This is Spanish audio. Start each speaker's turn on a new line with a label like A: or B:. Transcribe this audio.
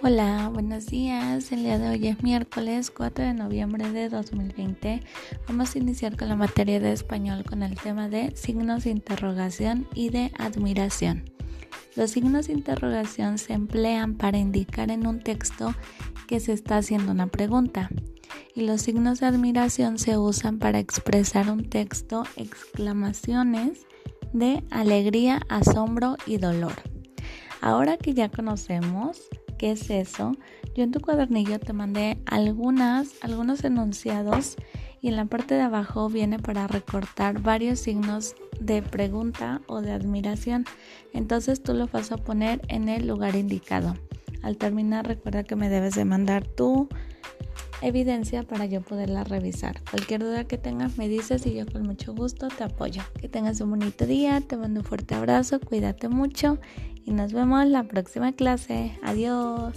A: Hola, buenos días. El día de hoy es miércoles 4 de noviembre de 2020. Vamos a iniciar con la materia de español con el tema de signos de interrogación y de admiración. Los signos de interrogación se emplean para indicar en un texto que se está haciendo una pregunta y los signos de admiración se usan para expresar un texto exclamaciones de alegría, asombro y dolor. Ahora que ya conocemos ¿Qué es eso? Yo en tu cuadernillo te mandé algunas, algunos enunciados y en la parte de abajo viene para recortar varios signos de pregunta o de admiración. Entonces tú lo vas a poner en el lugar indicado. Al terminar recuerda que me debes de mandar tu evidencia para yo poderla revisar. Cualquier duda que tengas me dices y yo con mucho gusto te apoyo. Que tengas un bonito día, te mando un fuerte abrazo, cuídate mucho y nos vemos la próxima clase. Adiós.